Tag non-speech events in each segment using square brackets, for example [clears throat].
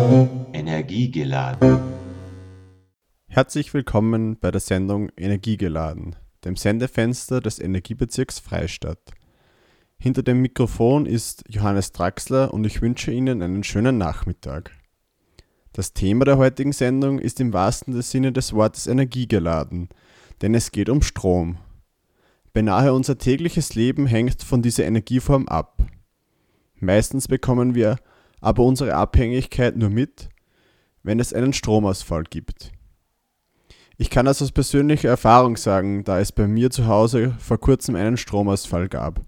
Energiegeladen. Herzlich willkommen bei der Sendung Energiegeladen, dem Sendefenster des Energiebezirks Freistadt. Hinter dem Mikrofon ist Johannes Draxler und ich wünsche Ihnen einen schönen Nachmittag. Das Thema der heutigen Sendung ist im wahrsten Sinne des Wortes energiegeladen, denn es geht um Strom. Beinahe unser tägliches Leben hängt von dieser Energieform ab. Meistens bekommen wir aber unsere Abhängigkeit nur mit, wenn es einen Stromausfall gibt. Ich kann das aus persönlicher Erfahrung sagen, da es bei mir zu Hause vor kurzem einen Stromausfall gab.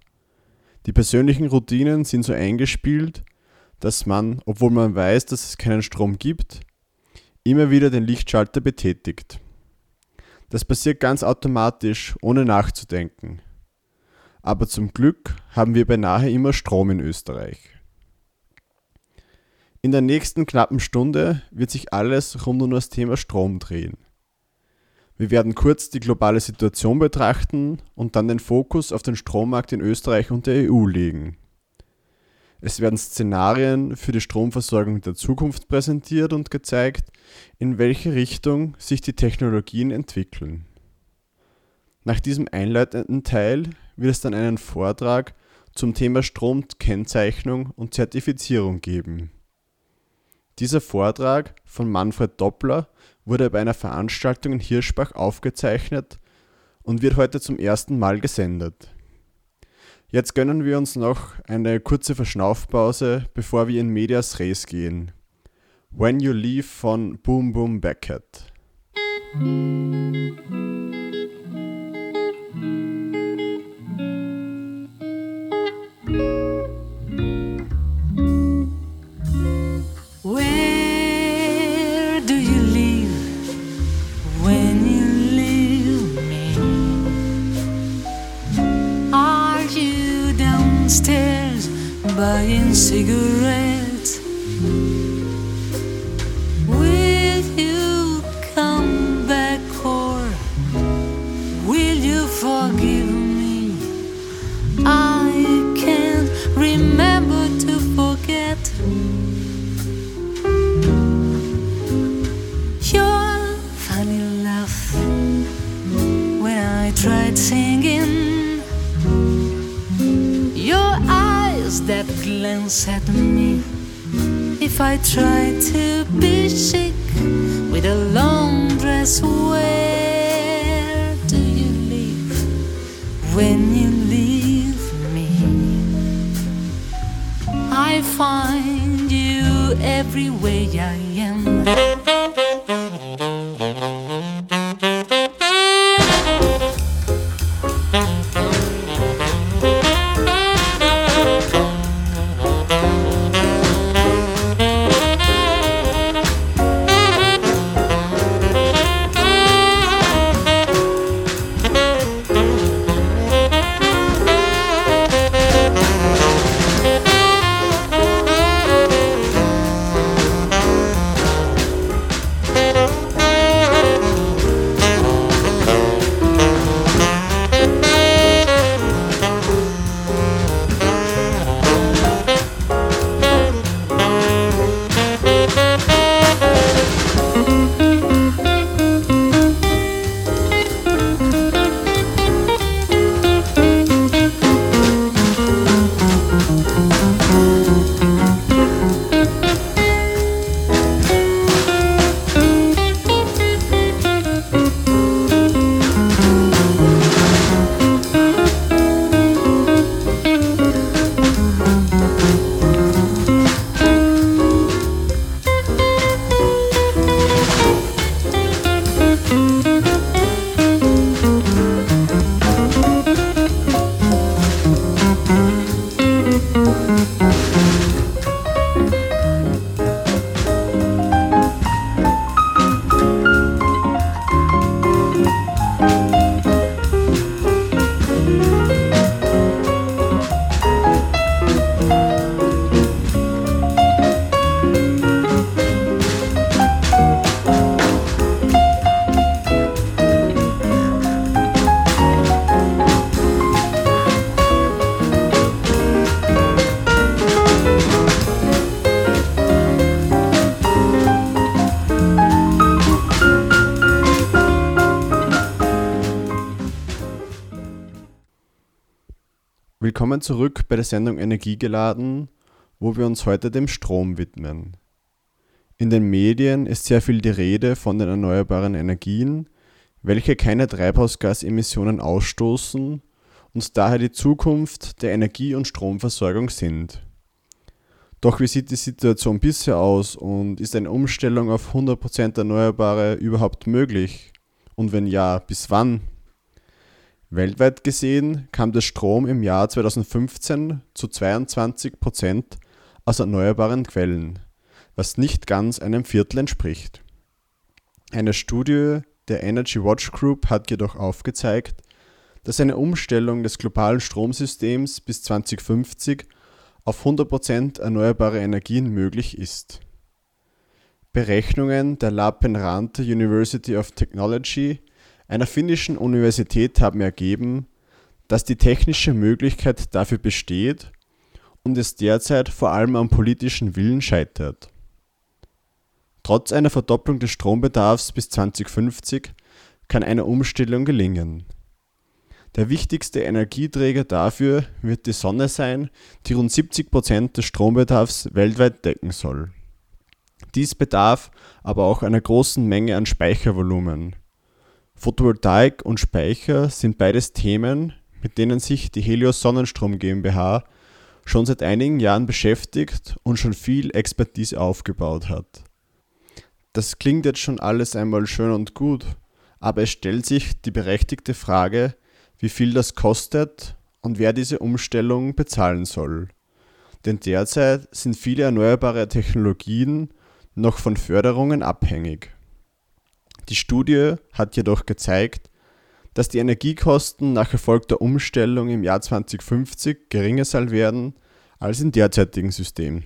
Die persönlichen Routinen sind so eingespielt, dass man, obwohl man weiß, dass es keinen Strom gibt, immer wieder den Lichtschalter betätigt. Das passiert ganz automatisch, ohne nachzudenken. Aber zum Glück haben wir beinahe immer Strom in Österreich. In der nächsten knappen Stunde wird sich alles rund um das Thema Strom drehen. Wir werden kurz die globale Situation betrachten und dann den Fokus auf den Strommarkt in Österreich und der EU legen. Es werden Szenarien für die Stromversorgung der Zukunft präsentiert und gezeigt, in welche Richtung sich die Technologien entwickeln. Nach diesem einleitenden Teil wird es dann einen Vortrag zum Thema Stromkennzeichnung und Zertifizierung geben. Dieser Vortrag von Manfred Doppler wurde bei einer Veranstaltung in Hirschbach aufgezeichnet und wird heute zum ersten Mal gesendet. Jetzt gönnen wir uns noch eine kurze Verschnaufpause, bevor wir in Medias Res gehen. When You Leave von Boom Boom Beckett. Buying cigarettes. If I try to be chic with a long dress, where do you live when you leave me? I find you everywhere I am. Willkommen zurück bei der Sendung Energiegeladen, wo wir uns heute dem Strom widmen. In den Medien ist sehr viel die Rede von den erneuerbaren Energien, welche keine Treibhausgasemissionen ausstoßen und daher die Zukunft der Energie- und Stromversorgung sind. Doch wie sieht die Situation bisher aus und ist eine Umstellung auf 100% Erneuerbare überhaupt möglich? Und wenn ja, bis wann? Weltweit gesehen kam der Strom im Jahr 2015 zu 22% aus erneuerbaren Quellen, was nicht ganz einem Viertel entspricht. Eine Studie der Energy Watch Group hat jedoch aufgezeigt, dass eine Umstellung des globalen Stromsystems bis 2050 auf 100% erneuerbare Energien möglich ist. Berechnungen der Lappeenranta University of Technology, einer finnischen Universität, haben ergeben, dass die technische Möglichkeit dafür besteht und es derzeit vor allem am politischen Willen scheitert. Trotz einer Verdopplung des Strombedarfs bis 2050 kann eine Umstellung gelingen. Der wichtigste Energieträger dafür wird die Sonne sein, die rund 70 Prozent des Strombedarfs weltweit decken soll. Dies bedarf aber auch einer großen Menge an Speichervolumen. Photovoltaik und Speicher sind beides Themen, mit denen sich die Helios Sonnenstrom GmbH schon seit einigen Jahren beschäftigt und schon viel Expertise aufgebaut hat. Das klingt jetzt schon alles einmal schön und gut, aber es stellt sich die berechtigte Frage, wie viel das kostet und wer diese Umstellung bezahlen soll. Denn derzeit sind viele erneuerbare Technologien noch von Förderungen abhängig. Die Studie hat jedoch gezeigt, dass die Energiekosten nach erfolgter Umstellung im Jahr 2050 geringer sein werden als im derzeitigen System.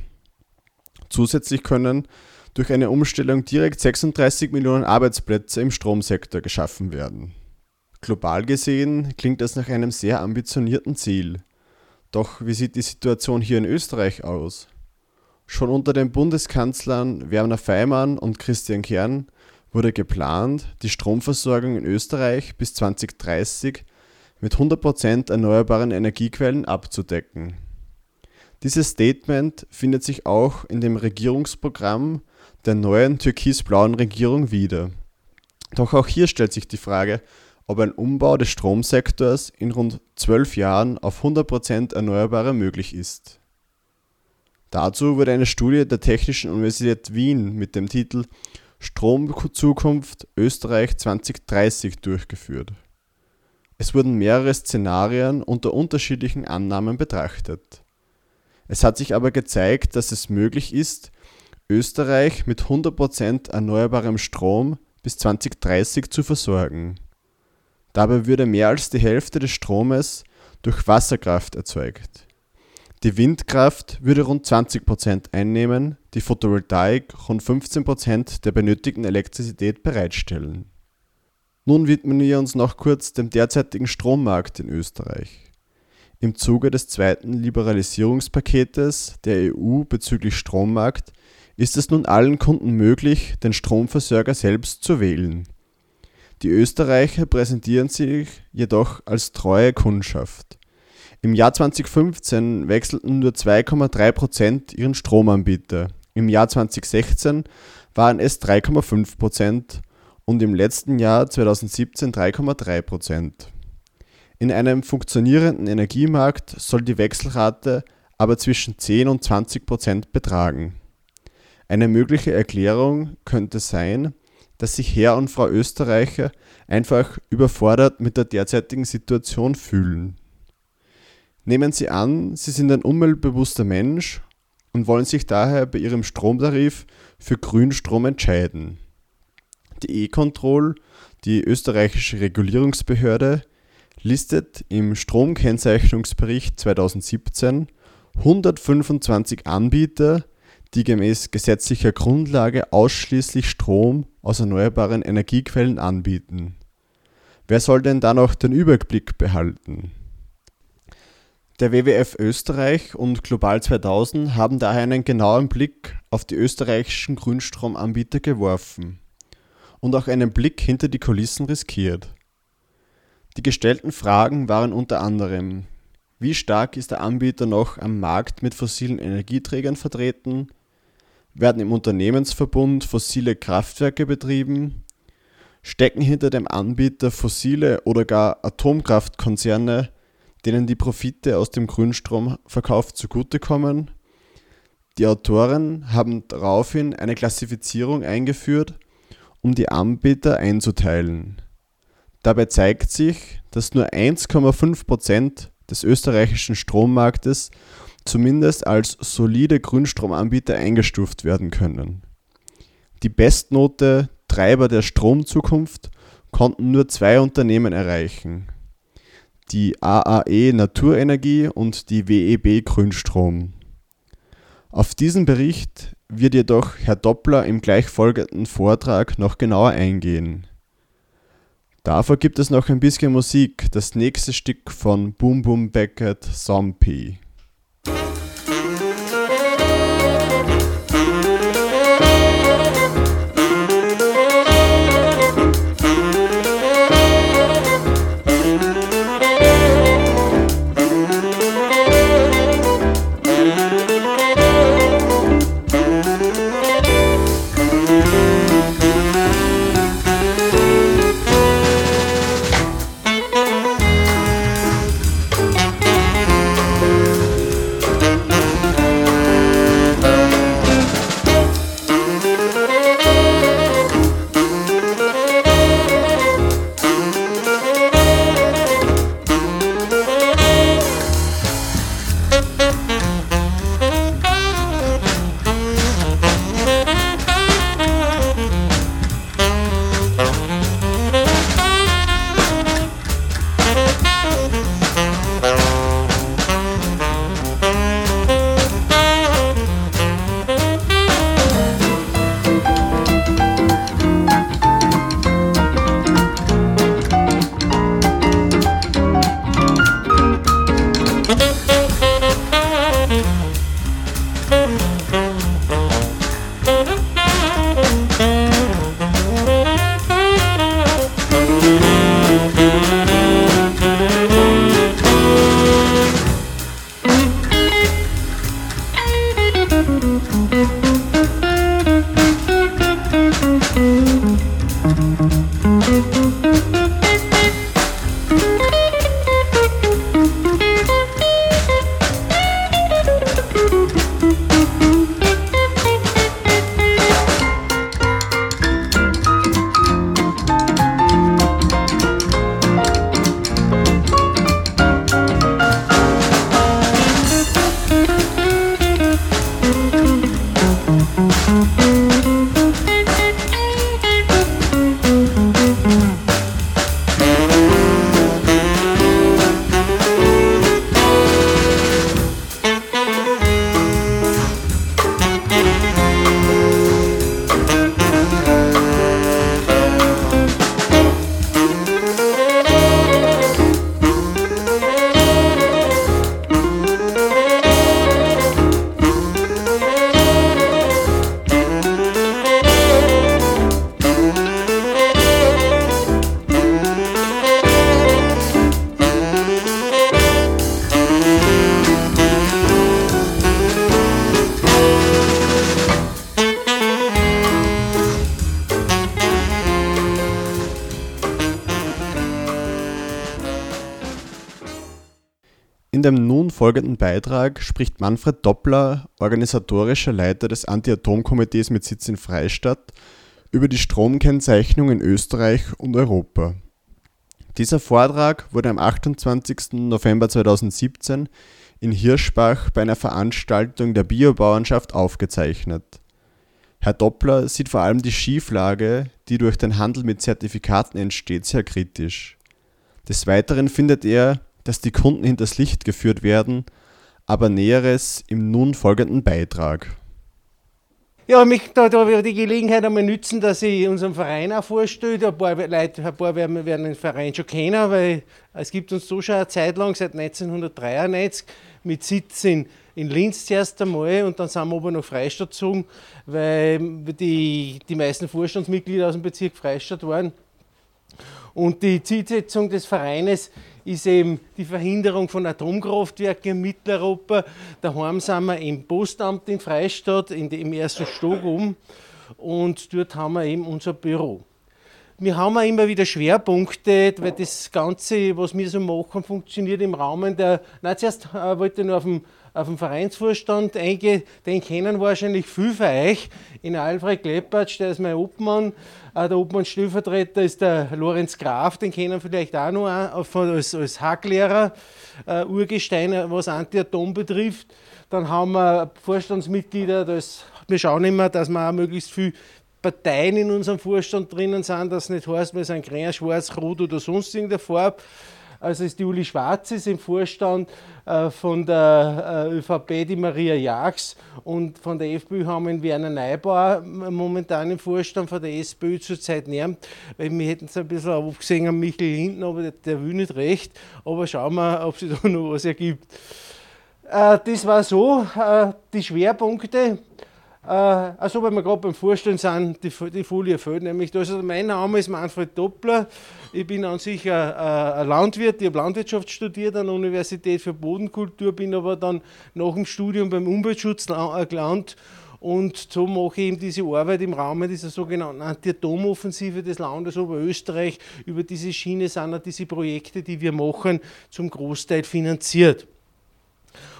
Zusätzlich können durch eine Umstellung direkt 36 Millionen Arbeitsplätze im Stromsektor geschaffen werden. Global gesehen klingt das nach einem sehr ambitionierten Ziel. Doch wie sieht die Situation hier in Österreich aus? Schon unter den Bundeskanzlern Werner Feimann und Christian Kern wurde geplant, die Stromversorgung in Österreich bis 2030 mit 100% erneuerbaren Energiequellen abzudecken. Dieses Statement findet sich auch in dem Regierungsprogramm der neuen türkis-blauen Regierung wieder. Doch auch hier stellt sich die Frage, ob ein Umbau des Stromsektors in rund zwölf Jahren auf 100% Erneuerbare möglich ist. Dazu wurde eine Studie der Technischen Universität Wien mit dem Titel Stromzukunft Österreich 2030 durchgeführt. Es wurden mehrere Szenarien unter unterschiedlichen Annahmen betrachtet. Es hat sich aber gezeigt, dass es möglich ist, Österreich mit 100% erneuerbarem Strom bis 2030 zu versorgen. Dabei würde mehr als die Hälfte des Stromes durch Wasserkraft erzeugt. Die Windkraft würde rund 20% einnehmen, die Photovoltaik rund 15% der benötigten Elektrizität bereitstellen. Nun widmen wir uns noch kurz dem derzeitigen Strommarkt in Österreich. Im Zuge des zweiten Liberalisierungspaketes der EU bezüglich Strommarkt ist es nun allen Kunden möglich, den Stromversorger selbst zu wählen. Die Österreicher präsentieren sich jedoch als treue Kundschaft. Im Jahr 2015 wechselten nur 2,3 Prozent ihren Stromanbieter. Im Jahr 2016 waren es 3,5 Prozent und im letzten Jahr 2017 3,3 Prozent. In einem funktionierenden Energiemarkt soll die Wechselrate aber zwischen 10 und 20 Prozent betragen. Eine mögliche Erklärung könnte sein, dass sich Herr und Frau Österreicher einfach überfordert mit der derzeitigen Situation fühlen. Nehmen Sie an, Sie sind ein umweltbewusster Mensch und wollen sich daher bei Ihrem Stromtarif für Grünstrom entscheiden. Die E-Control, die österreichische Regulierungsbehörde, listet im Stromkennzeichnungsbericht 2017 125 Anbieter, die gemäß gesetzlicher Grundlage ausschließlich Strom aus erneuerbaren Energiequellen anbieten. Wer soll denn da noch den Überblick behalten? Der WWF Österreich und Global 2000 haben daher einen genauen Blick auf die österreichischen Grünstromanbieter geworfen und auch einen Blick hinter die Kulissen riskiert. Die gestellten Fragen waren unter anderem, Wie stark ist der Anbieter noch am Markt mit fossilen Energieträgern vertreten? Werden im Unternehmensverbund fossile Kraftwerke betrieben? Stecken hinter dem Anbieter fossile oder gar Atomkraftkonzerne, denen die Profite aus dem Grünstromverkauf zugutekommen? Die Autoren haben daraufhin eine Klassifizierung eingeführt, um die Anbieter einzuteilen. Dabei zeigt sich, dass nur 1,5% des österreichischen Strommarktes zumindest als solide Grünstromanbieter eingestuft werden können. Die Bestnote Treiber der Stromzukunft konnten nur zwei Unternehmen erreichen. Die AAE Naturenergie und die WEB Grünstrom. Auf diesen Bericht wird jedoch Herr Doppler im gleichfolgenden Vortrag noch genauer eingehen. Davor gibt es noch ein bisschen Musik, das nächste Stück von Boom Boom Beckett Zombie. Folgenden Beitrag spricht Manfred Doppler, organisatorischer Leiter des Anti-Atom-Komitees mit Sitz in Freistadt, über die Stromkennzeichnung in Österreich und Europa. Dieser Vortrag wurde am 28. November 2017 in Hirschbach bei einer Veranstaltung der Biobauernschaft aufgezeichnet. Herr Doppler sieht vor allem die Schieflage, die durch den Handel mit Zertifikaten entsteht, sehr kritisch. Des Weiteren findet er, dass die Kunden hinters Licht geführt werden, aber Näheres im nun folgenden Beitrag. Ja, ich möchte da, da die Gelegenheit einmal nützen, dass ich unseren Verein auch vorstelle. Ein paar Leute, ein paar werden, werden den Verein schon kennen, weil es gibt uns so schon eine Zeit lang, seit 1993, mit Sitz in, in Linz zuerst einmal und dann sind wir aber nach Freistadt gezogen, weil die, die meisten Vorstandsmitglieder aus dem Bezirk Freistadt waren. Und die Zielsetzung des Vereines ist eben die Verhinderung von Atomkraftwerken in Mitteleuropa. Daheim sind wir im Postamt in Freistadt, in dem, im ersten Stock oben. Und dort haben wir eben unser Büro. Wir haben auch immer wieder Schwerpunkte, weil das Ganze, was wir so machen, funktioniert im Rahmen der. Nein, zuerst äh, wollte ich nur auf dem auf den Vereinsvorstand eingehe, den kennen wahrscheinlich viele von euch. In Alfred Kleppertsch, der ist mein Obmann. Äh, der Obmann-Stellvertreter ist der Lorenz Graf, den kennen vielleicht auch noch als, als Hacklehrer, äh, Urgestein, was Anti-Atom betrifft. Dann haben wir Vorstandsmitglieder, das, wir schauen immer, dass wir auch möglichst viel Parteien in unserem Vorstand drinnen sind, das nicht heißt, wir sind grün, schwarz, rot oder sonst irgendeine Farbe. Also ist die Uli Schwarz ist im Vorstand äh, von der äh, ÖVP, die Maria Jags und von der FPÖ haben wir Werner Neubauer momentan im Vorstand, von der SPÖ zurzeit nicht, weil wir hätten es ein bisschen aufgesehen an Michael Hinten, aber der, der will nicht recht. Aber schauen wir, ob sich da noch was ergibt. Äh, das war so, äh, die Schwerpunkte. Äh, also, weil wir gerade beim Vorstellen sind, die, die Folie fehlt nämlich. Also, mein Name ist Manfred Doppler. Ich bin an sich ein, ein Landwirt. Ich habe Landwirtschaft studiert an der Universität für Bodenkultur, bin aber dann nach dem Studium beim Umweltschutz gelandet. Und so mache ich eben diese Arbeit im Rahmen dieser sogenannten Anti-Atom-Offensive des Landes Oberösterreich. Über diese Schiene sind auch diese Projekte, die wir machen, zum Großteil finanziert.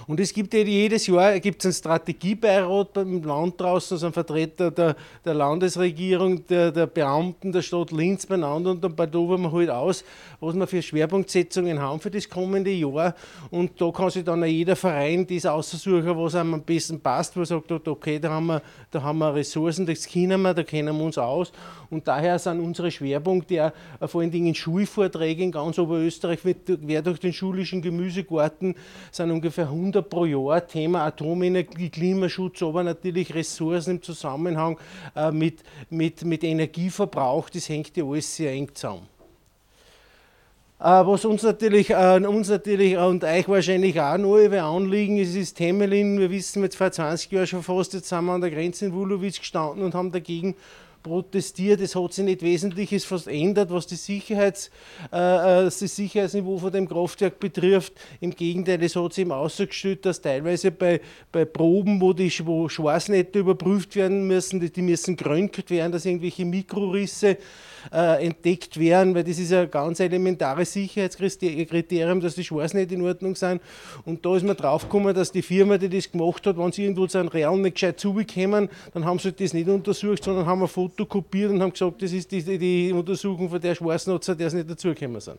Und es gibt jedes Jahr gibt's einen Strategiebeirat beim Land draußen, also ein Vertreter der, der Landesregierung, der, der, Beamten der Stadt Linz beieinander und dann badovern wir halt aus, was wir für Schwerpunktsetzungen haben für das kommende Jahr. Und da kann sich dann jeder Verein das aussuchen, was einem am besten passt, wo er sagt, okay, da haben wir, da haben wir Ressourcen, das kennen wir, da kennen wir uns aus. Und daher sind unsere Schwerpunkte auch vor allen Dingen Schulvorträge in ganz Oberösterreich, quer durch den schulischen Gemüsegarten, sind ungefähr 100 Liter pro Jahr, Thema Atomenergie, Klimaschutz, aber natürlich Ressourcen im Zusammenhang äh, mit, mit, mit Energieverbrauch, das hängt ja alles sehr eng zusammen. Äh, was uns natürlich, äh, uns natürlich und euch wahrscheinlich auch noch über Anliegen ist, ist Temelin. Wir wissen jetzt vor 20 Jahren schon fast, jetzt sind wir an der Grenze in Wulowitz gestanden und haben dagegen protestiert. Es hat sich nicht Wesentliches verändert, was die Sicherheits, äh, äh, das Sicherheitsniveau von dem Kraftwerk betrifft. Im Gegenteil, es hat sich eben ausgestellt, dass teilweise bei, bei Proben, wo die wo Schwarznetze überprüft werden müssen, die, die müssen geröntgt werden, dass irgendwelche Mikrorisse äh, entdeckt werden, weil das ist ein ganz elementares Sicherheitskriterium, dass die Schwarzen nicht in Ordnung sind. Und da ist man draufgekommen, dass die Firma, die das gemacht hat, wenn sie irgendwo zu einem Real nicht gescheit zugekommen, dann haben sie das nicht untersucht, sondern haben ein Foto kopiert und haben gesagt, das ist die, die Untersuchung von der Schwarznutzer, der es nicht dazugekommen sind.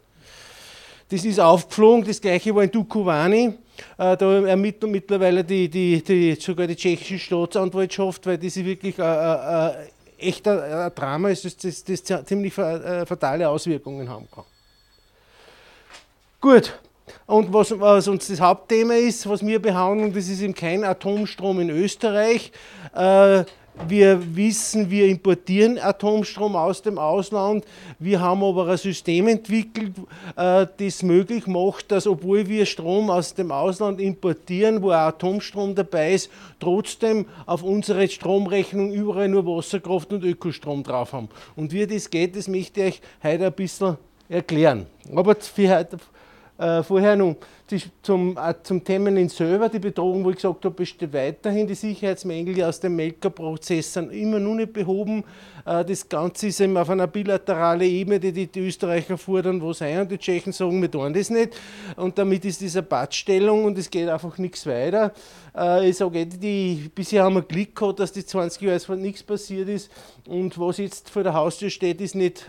Das ist aufgeflogen, das gleiche war in Dukovany. Äh, da ermittelt mittlerweile die, die, die, sogar die tschechische Staatsanwaltschaft, weil das ist wirklich ein echter äh, Drama ist, das, das, das ziemlich äh, fatale Auswirkungen haben kann. Gut, und was, was, uns das Hauptthema ist, was wir behandeln, das ist eben kein Atomstrom in Österreich. Äh, wir wissen, wir importieren Atomstrom aus dem Ausland. Wir haben aber ein System entwickelt, äh, das möglich macht, dass obwohl wir Strom aus dem Ausland importieren, wo Atomstrom dabei ist, trotzdem auf unsere Stromrechnung überall nur Wasserkraft und Ökostrom drauf haben. Und wie das geht, das möchte ich euch heute ein bisschen erklären. Aber für heute äh, vorher noch zum, äh, zum Themen selber, die Bedrohung, wo ich gesagt habe, besteht weiterhin. Die Sicherheitsmängel aus dem Melker-Prozess sind immer noch nicht behoben. Äh, das Ganze ist eben auf einer bilateralen Ebene, die die, Österreicher fordern, wo sein und die Tschechen sagen, wir tun das nicht. Und damit ist diese Badstellung und es geht einfach nichts weiter. Äh, ich sage, die, bisher haben wir Glück gehabt, dass die 20 Jahre nichts passiert ist. Und was jetzt vor der Haustür steht, ist nicht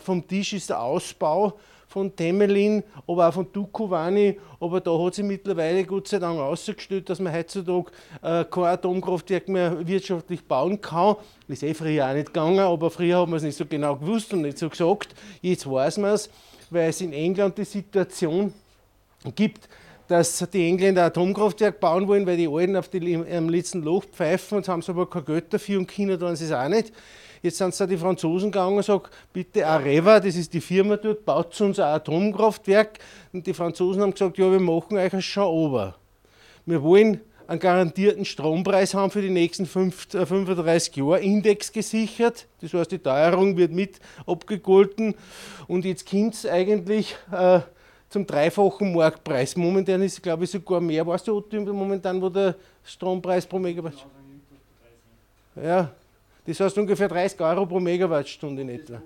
vom Tisch, ist der Ausbau von Temelin, aber auch von Dukovany. Aber da hat sich mittlerweile Gott sei Dank ausgestellt, dass man heutzutage äh, kein Atomkraftwerk mehr wirtschaftlich bauen kann. Ist eh früher auch nicht gegangen, aber früher hat man es nicht so genau gewusst und nicht so gesagt. Jetzt weiß man es, weil es in England die Situation gibt, dass die Engländer Atomkraftwerk bauen wollen, weil die Alten auf die, am letzten Loch pfeifen und haben aber kein Geld dafür und China tun sie es auch nicht. Jetzt sind da die Franzosen gegangen und sagen, bitte Areva, das ist die Firma dort, baut uns ein Atomkraftwerk. Und die Franzosen haben gesagt, ja, wir machen euch ein schon ober. Wir wollen einen garantierten Strompreis haben für die nächsten 35 äh, Jahre, Index gesichert. Das heißt, die Teuerung wird mit abgegolten. Und jetzt kommt es eigentlich, äh, zum dreifachen Marktpreis. Momentan ist es, glaube ich, sogar mehr. Weißt du, momentan, wo der Strompreis pro Megawatt Ja, das heißt ungefähr 30 Euro pro Megawattstunde in etwa.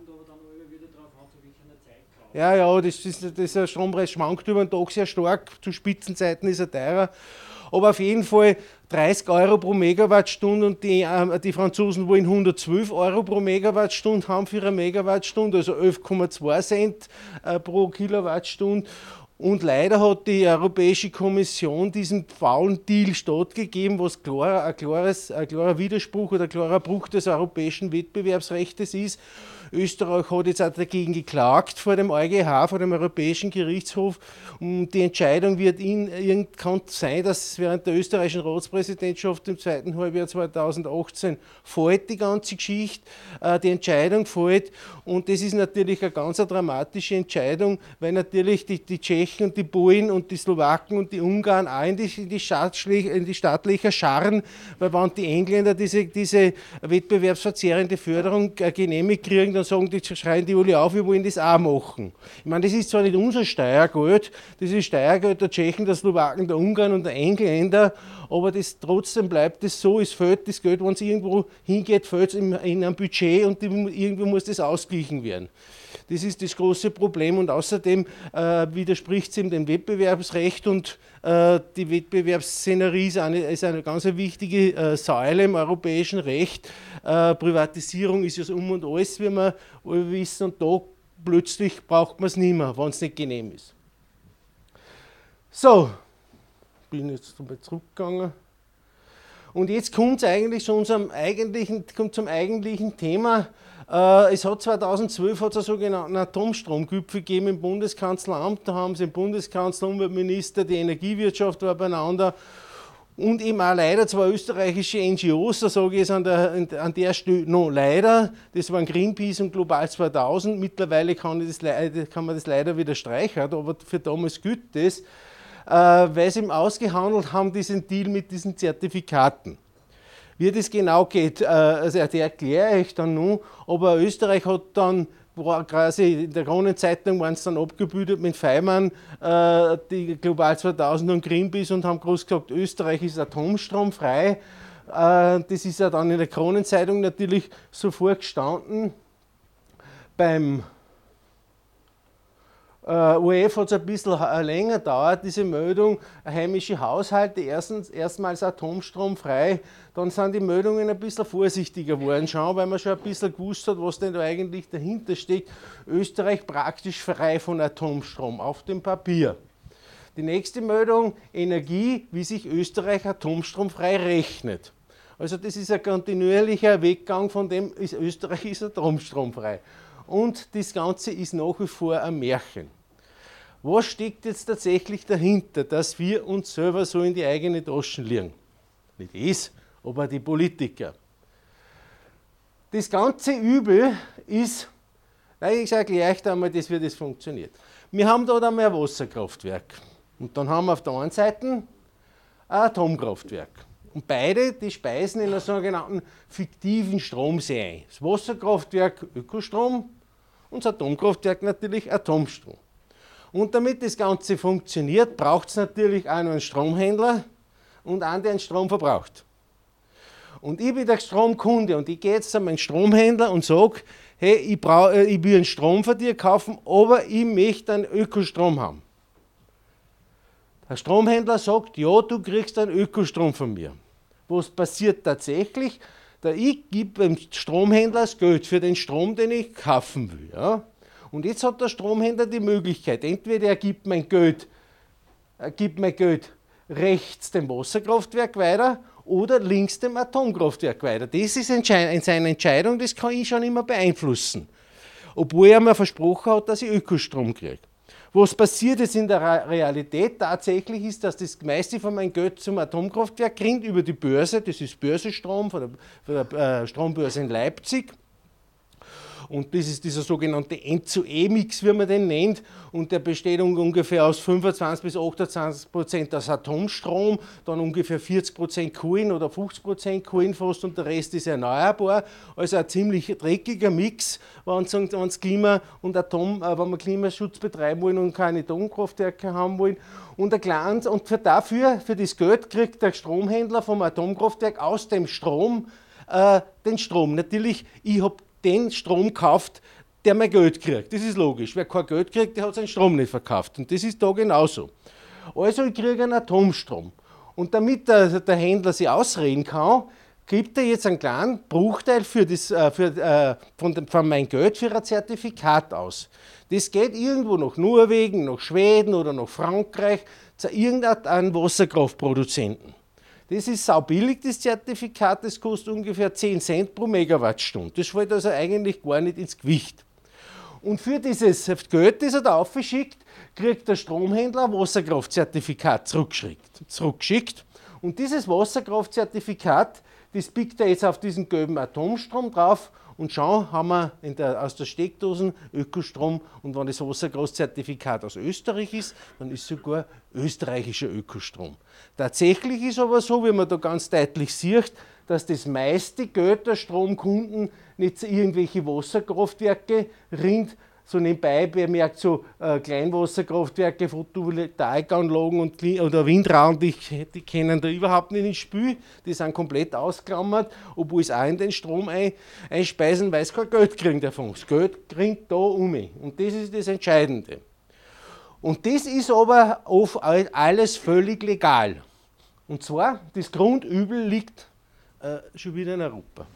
Ja, ja, das ist, das der Strompreis schwankt über den Tag sehr stark. Zu Spitzenzeiten ist er teurer. Aber auf jeden Fall 30 Euro pro Megawattstunde und die, äh, die Franzosen wollen 112 Euro pro Megawattstunde haben für ihre Megawattstunde, also 11,2 Cent äh, pro Kilowattstunde. Und leider hat die Europäische Kommission diesen faulen Deal stattgegeben, was klar, ein, klares, ein klarer Widerspruch oder ein klarer Bruch des europäischen Wettbewerbsrechts ist. Österreich hat jetzt auch dagegen geklagt vor dem EuGH, vor dem Europäischen Gerichtshof. Und die Entscheidung wird in, kann sein, dass während der österreichischen Ratspräsidentschaft im zweiten Halbjahr 2018 fällt die ganze Geschichte, äh, die Entscheidung fällt. Und das ist natürlich eine ganz dramatische Entscheidung, weil natürlich die, die Tschechen und die Polen und die Slowaken und die Ungarn auch in die, in die, in die Staatlicher scharren, weil wenn die Engländer diese, diese wettbewerbsverzerrende Förderung äh, genehmigt kriegen, dann sagen die, schreien die alle auf, wir wollen das auch machen. Ich meine, das ist zwar nicht unser Steuergeld, das ist Steuergeld der Tschechen, der Slowaken, der Ungarn und der Engländer, aber das, trotzdem bleibt es so, es fällt das Geld, wenn es irgendwo hingeht, fällt es in, in einem Budget und irgendwo muss das ausgeglichen werden. Das ist das große Problem und außerdem äh, widerspricht es ihm dem Wettbewerbsrecht und äh, die Wettbewerbsszenerie ist eine, ist eine ganz wichtige äh, Säule im europäischen Recht. Äh, Privatisierung ist ja so um und alles, wie wir wissen, und da plötzlich braucht man es nicht mehr, wenn es nicht genehm ist. So, bin jetzt mal zurückgegangen. Und jetzt kommt es eigentlich zu unserem eigentlichen, kommt zum eigentlichen Thema. Äh, es hat 2012 hat es einen sogenannten Atomstromgipfel gegeben im Bundeskanzleramt. Da haben sie den Bundeskanzler, Umweltminister, die Energiewirtschaft war beieinander und eben auch leider zwei österreichische NGOs, da sage ich es an der, an der Stelle noch leider, das waren Greenpeace und Global 2000, mittlerweile kann, das, kann man das leider wieder streichen, aber für damals gilt das, äh, weil sie eben ausgehandelt haben, diesen Deal mit diesen Zertifikaten. Wie das genau geht, äh, also die erkläre ich dann nun, aber Österreich hat dann quasi in der Kronenzeitung waren es dann abgebildet mit Feimann, äh, die Global 2000 und Greenpeace und haben groß gesagt, Österreich ist atomstromfrei. Äh, das ist ja dann in der Kronenzeitung natürlich sofort gestanden. Beim Uh, ORF hat es ein bisschen länger dauert, diese Meldung, heimische Haushalte erstens, erstmals atomstromfrei, dann sind die Meldungen ein bisschen vorsichtiger geworden, schon, weil man schon ein bisschen gewusst hat, was denn da eigentlich dahinter steckt. Österreich praktisch frei von Atomstrom, auf dem Papier. Die nächste Meldung, Energie, wie sich Österreich atomstromfrei rechnet. Also das ist ein kontinuierlicher Weggang von dem, ist Österreich ist atomstromfrei. Und das Ganze ist nach wie vor ein Märchen. Was steckt jetzt tatsächlich dahinter, dass wir uns selber so in die eigene Taschen liegen? Nicht es, aber die Politiker. Das ganze Übel ist, ich sage euch einmal, das wie das funktioniert. Wir haben da einmal ein Wasserkraftwerk und dann haben wir auf der einen Seite ein Atomkraftwerk. Und beide, die speisen in einer sogenannten fiktiven Stromsee ein. Das Wasserkraftwerk Ökostrom und das Atomkraftwerk natürlich Atomstrom. Und damit das Ganze funktioniert, braucht es natürlich auch einen Stromhändler und einen, der den Strom verbraucht. Und ich bin der Stromkunde und ich gehe jetzt zu meinem Stromhändler und sage, hey, ich, brauch, äh, ich will einen Strom von dir kaufen, aber ich möchte einen Ökostrom haben. Der Stromhändler sagt, ja, du kriegst einen Ökostrom von mir. Was passiert tatsächlich? Der ich gebe dem Stromhändler das Geld für den Strom, den ich kaufen will. Ja? Und jetzt hat der Stromhändler die Möglichkeit, entweder er gibt mein Geld, er gibt mein Geld rechts dem Wasserkraftwerk weiter oder links dem Atomkraftwerk weiter. Das ist seine Entscheidung, das kann ich schon immer beeinflussen. Obwohl er mir versprochen hat, dass ich Ökostrom kriege. Was passiert jetzt in der Realität tatsächlich ist, dass das meiste von meinem Geld zum Atomkraftwerk kriegt über die Börse, das ist Börsestrom von der, von der äh, Strombörse in Leipzig. Und das ist dieser sogenannte N-zu-E-Mix, wie man den nennt. Und der besteht ungefähr aus 25 bis 28 Prozent aus Atomstrom, dann ungefähr 40 Prozent Kohlen oder 50 Prozent Kohlen fast und der Rest ist erneuerbar. Also ein ziemlich dreckiger Mix, wenn es Klima und Atom, äh, wenn wir Klimaschutz betreiben wollen und keine Atomkraftwerke haben wollen. Und, ein kleines, und für dafür, für das Geld, kriegt der Stromhändler vom Atomkraftwerk aus dem Strom äh, den Strom. Natürlich, ich habe den Strom gekauft, der mein Geld kriegt. Das ist logisch. Wer kein Geld kriegt, der hat seinen Strom nicht verkauft. Und das ist da genauso. Also ich kriege einen Atomstrom. Und damit der, der Händler sich ausreden kann, gibt er jetzt einen kleinen Bruchteil für das, äh, für, äh, von, dem, von meinem Geld für ein Zertifikat aus. Das geht irgendwo nach Norwegen, nach Schweden oder nach Frankreich zu irgendeinem Wasserkraftproduzenten. Das ist saubillig, das Zertifikat, das kostet ungefähr 10 Cent pro Megawattstunde. Das fällt also eigentlich gar nicht ins Gewicht. Und für dieses Geld, das er da aufschickt, kriegt der Stromhändler ein Wasserkraftzertifikat zurückgeschickt. Und dieses Wasserkraftzertifikat, das biegt er jetzt auf diesen gelben Atomstrom drauf und schon haben wir der, aus der Steckdosen Ökostrom und wenn das Wasserkraftzertifikat aus Österreich ist, dann ist sogar österreichischer Ökostrom. Tatsächlich ist aber so, wie man da ganz deutlich sieht, dass das meiste Geld der Stromkunden nicht irgendwelche Wasserkraftwerke rinnt, so nebenbei bemerkt, so äh, Kleinwasserkraftwerke, Photovoltaikanlagen und, oder Windrauen, die, die kennen da überhaupt nicht ins Spiel. Die sind komplett ausklammert, obwohl es auch in den Strom ein, einspeisen, weil sie kein Geld kriegen davon. Das Geld kriegt da um. Und das ist das Entscheidende. Und das ist aber auf alles völlig legal. Und zwar, das Grundübel liegt äh, schon wieder in Europa.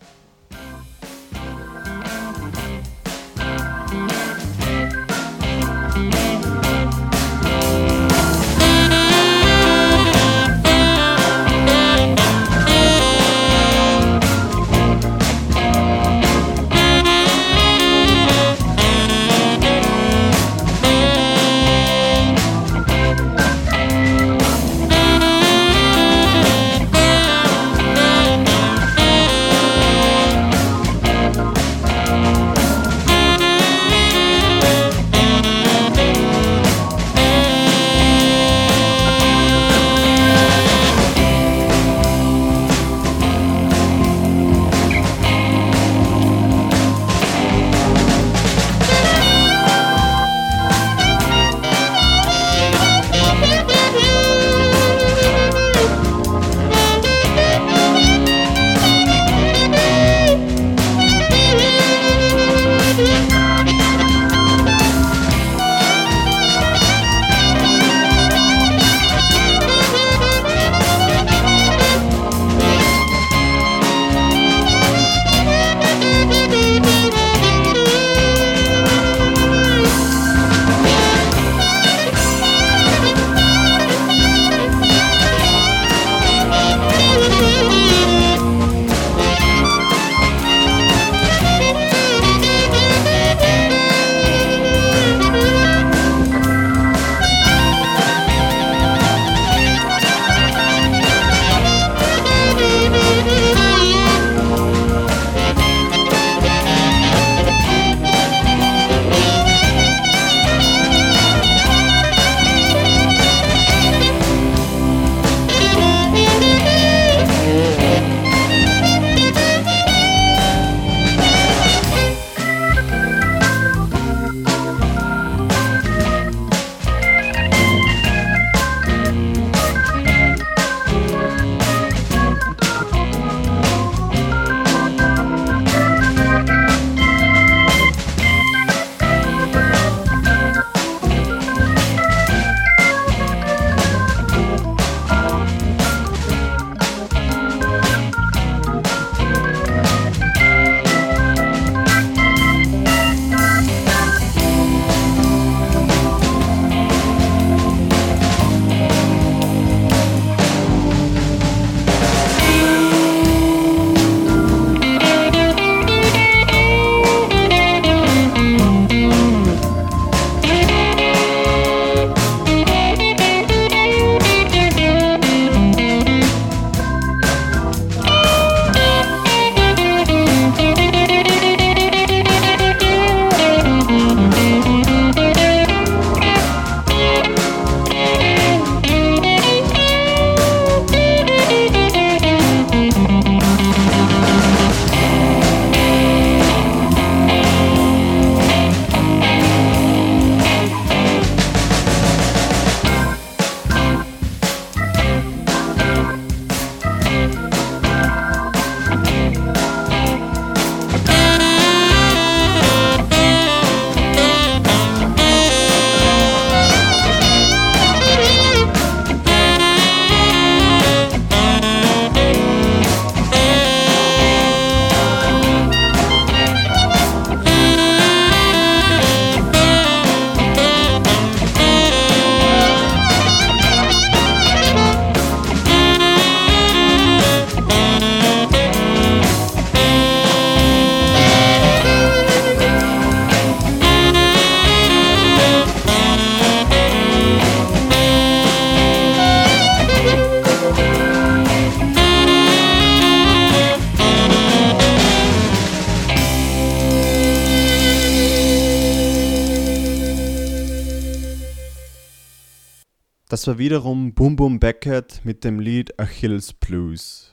Das war wiederum Boom Boom Beckett mit dem Lied Achilles Blues.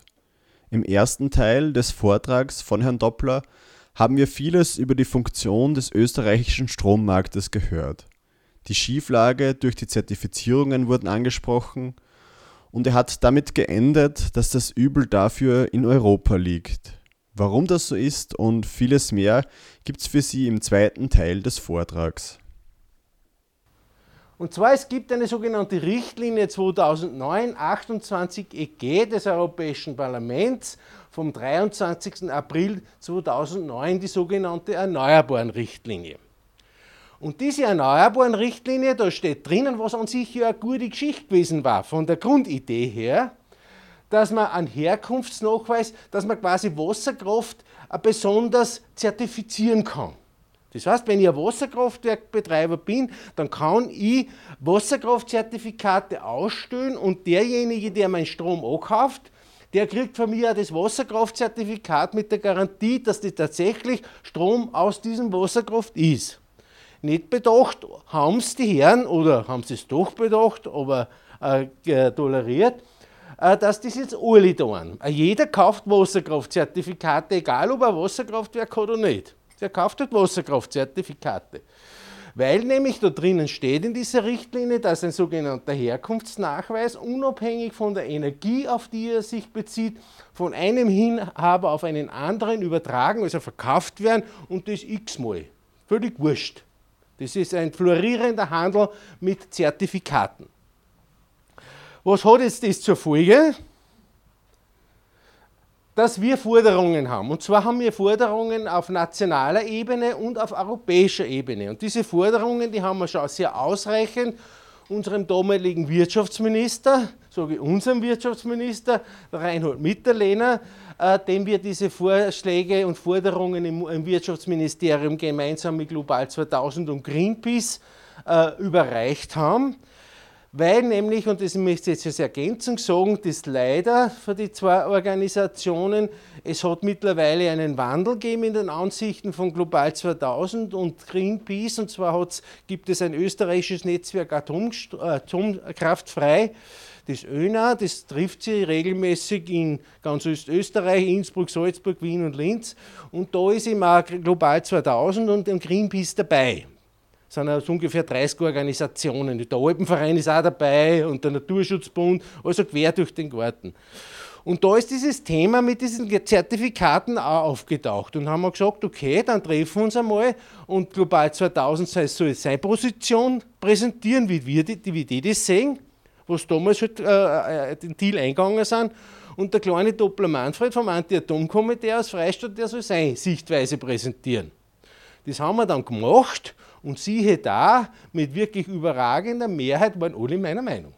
Im ersten Teil des Vortrags von Herrn Doppler haben wir vieles über die Funktion des österreichischen Strommarktes gehört. Die Schieflage durch die Zertifizierungen wurden angesprochen und er hat damit geendet, dass das Übel dafür in Europa liegt. Warum das so ist und vieles mehr gibt es für Sie im zweiten Teil des Vortrags. Und zwar, es gibt eine sogenannte Richtlinie 2009-28 EG des Europäischen Parlaments vom 23. April 2009, die sogenannte Erneuerbaren-Richtlinie. Und diese Erneuerbaren-Richtlinie, da steht drinnen, was an sich ja eine gute Geschichte gewesen war, von der Grundidee her, dass man einen Herkunftsnachweis, dass man quasi Wasserkraft besonders zertifizieren kann. Das heißt, wenn ich ein Wasserkraftwerkbetreiber bin, dann kann ich Wasserkraftzertifikate ausstellen und derjenige, der meinen Strom ankauft, der kriegt von mir auch das Wasserkraftzertifikat mit der Garantie, dass das tatsächlich Strom aus diesem Wasserkraft ist. Nicht bedacht haben es die Herren oder haben sie es doch bedacht, aber äh, toleriert, äh, dass das jetzt alle tun. Äh, jeder kauft Wasserkraftzertifikate, egal ob er ein Wasserkraftwerk hat oder nicht. Der kauft halt Wasserkraftzertifikate. Weil nämlich da drinnen steht in dieser Richtlinie, dass ein sogenannter Herkunftsnachweis unabhängig von der Energie, auf die er sich bezieht, von einem Inhaber auf einen anderen übertragen, also verkauft werden und das x-mal. Völlig wurscht. Das ist ein florierender Handel mit Zertifikaten. Was hat jetzt das zur Folge? Dass wir Forderungen haben. Und zwar haben wir Forderungen auf nationaler Ebene und auf europäischer Ebene. Und diese Forderungen, die haben wir schon sehr ausreichend unserem damaligen Wirtschaftsminister, sage ich unserem Wirtschaftsminister, Reinhold Mitterlehner, äh, dem wir diese Vorschläge und Forderungen im, Wirtschaftsministerium gemeinsam mit Global 2000 und Greenpeace äh, überreicht haben weil nämlich, und das möchte ich jetzt als Ergänzung sagen, das leider für die zwei Organisationen, es hat mittlerweile einen Wandel gegeben in den Ansichten von Global 2000 und Greenpeace, und zwar gibt es ein österreichisches Netzwerk Atomkraftfrei, das ÖNA, das trifft sie regelmäßig in ganz Österreich, Innsbruck, Salzburg, Wien und Linz. Und da ist eben auch Global 2000 und Greenpeace dabei sind also ungefähr 30 Organisationen. Der Alpenverein ist auch dabei und der Naturschutzbund, also quer durch den Garten. Und da ist dieses Thema mit diesen Zertifikaten auch aufgetaucht und haben wir gesagt, okay, dann treffen wir uns einmal und Global 2000 soll seine Position präsentieren, wie, wir die, wie die das sehen, was damals halt, äh, äh, den Deal eingegangen sind. Und der kleine Doppler Manfred vom Anti-Atom-Komitee aus Freistadt, der soll seine Sichtweise präsentieren. Das haben wir dann gemacht und siehe da, mit wirklich überragender Mehrheit waren alle meiner Meinung.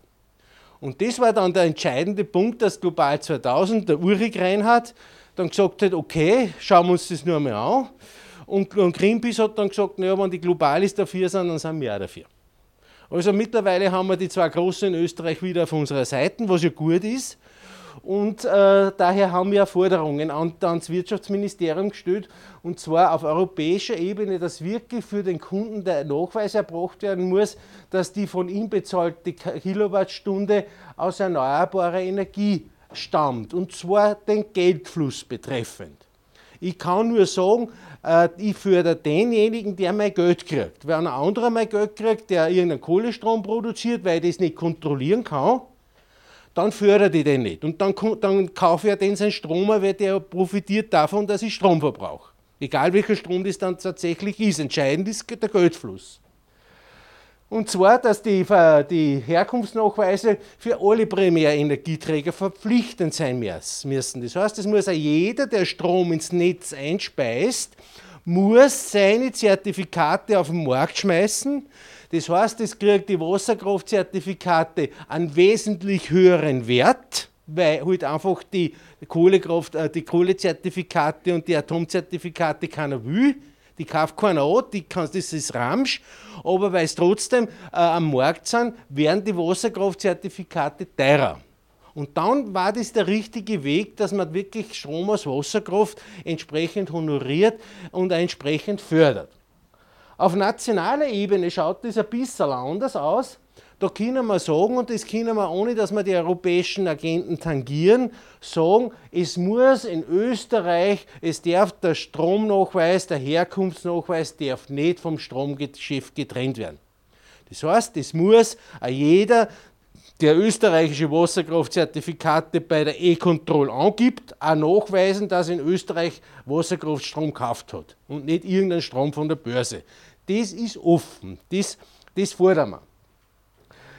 Und das war dann der entscheidende Punkt, dass Global 2000, der Ulrich Reinhardt, dann gesagt hat, okay, schauen wir uns das nur einmal an. Und, Greenpeace hat dann gesagt, naja, wenn die Globalis dafür sind, dann sind wir auch dafür. Also mittlerweile haben wir die zwei Großen in Österreich wieder auf unserer Seite, was ja gut ist. Und äh, daher haben wir Forderungen an, ans Wirtschaftsministerium gestellt, und zwar auf europäischer Ebene, dass wirklich für den Kunden der Nachweis erbracht werden muss, dass die von ihm bezahlte Kilowattstunde aus erneuerbarer Energie stammt, und zwar den Geldfluss betreffend. Ich kann nur sagen, äh, ich fördere denjenigen, der mein Geld kriegt. Wenn ein anderer mein Geld kriegt, der irgendeinen Kohlestrom produziert, weil ich das nicht kontrollieren kann, dann fördert ich den nicht. Und dann, dann kaufe ich den seinen Strom, weil der profitiert davon, dass ich Strom verbrauche. Egal welcher Strom das dann tatsächlich ist. Entscheidend ist der Geldfluss. Und zwar, dass die, die Herkunftsnachweise für alle Primärenergieträger verpflichtend sein müssen. Das heißt, es muss auch jeder, der Strom ins Netz einspeist, muss seine Zertifikate auf den Markt schmeißen, das heißt, es kriegt die Wasserkraftzertifikate einen wesentlich höheren Wert, weil halt einfach die Kohlekraft, äh, die Kohlezertifikate und die Atomzertifikate keiner will. Die kauft keiner an, die kann, das ist Ramsch, aber weil es trotzdem äh, am Markt sind, werden die Wasserkraftzertifikate teurer. Und dann war das der richtige Weg, dass man wirklich Strom aus Wasserkraft entsprechend honoriert und entsprechend fördert. Auf nationaler Ebene schaut das ein bisschen anders aus. Da können wir sagen, und das können wir ohne, dass wir die europäischen Agenten tangieren, sagen, es muss in Österreich, es darf der Stromnachweis, der Herkunftsnachweis darf nicht vom Stromgeschäft getrennt werden. Das heißt, es muss jeder, der österreichische Wasserkraftzertifikate bei der E-Control angibt, auch nachweisen, dass in Österreich Wasserkraftstrom gekauft hat und nicht irgendeinen Strom von der Börse. Das ist offen, das, das fordern wir.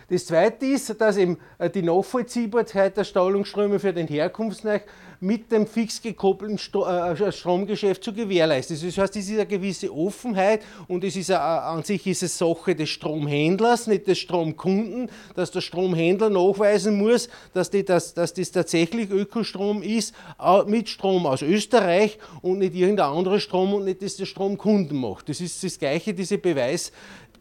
Das Zweite ist, dass eben äh, die Nachvollziehbarkeit der Stallungsströme für den Herkunftsnach mit dem fix gekoppelten äh, Stromgeschäft zu gewährleisten. Das heißt, es ist eine gewisse Offenheit und es ist eine, an sich ist es Sache des Stromhändlers, nicht des Stromkunden, dass der Stromhändler nachweisen muss, dass, die, dass, dass das tatsächlich Ökostrom ist, mit Strom aus Österreich und nicht irgendein anderer Strom und nicht, dass der Stromkunden macht. Das ist das Gleiche, diese Beweis,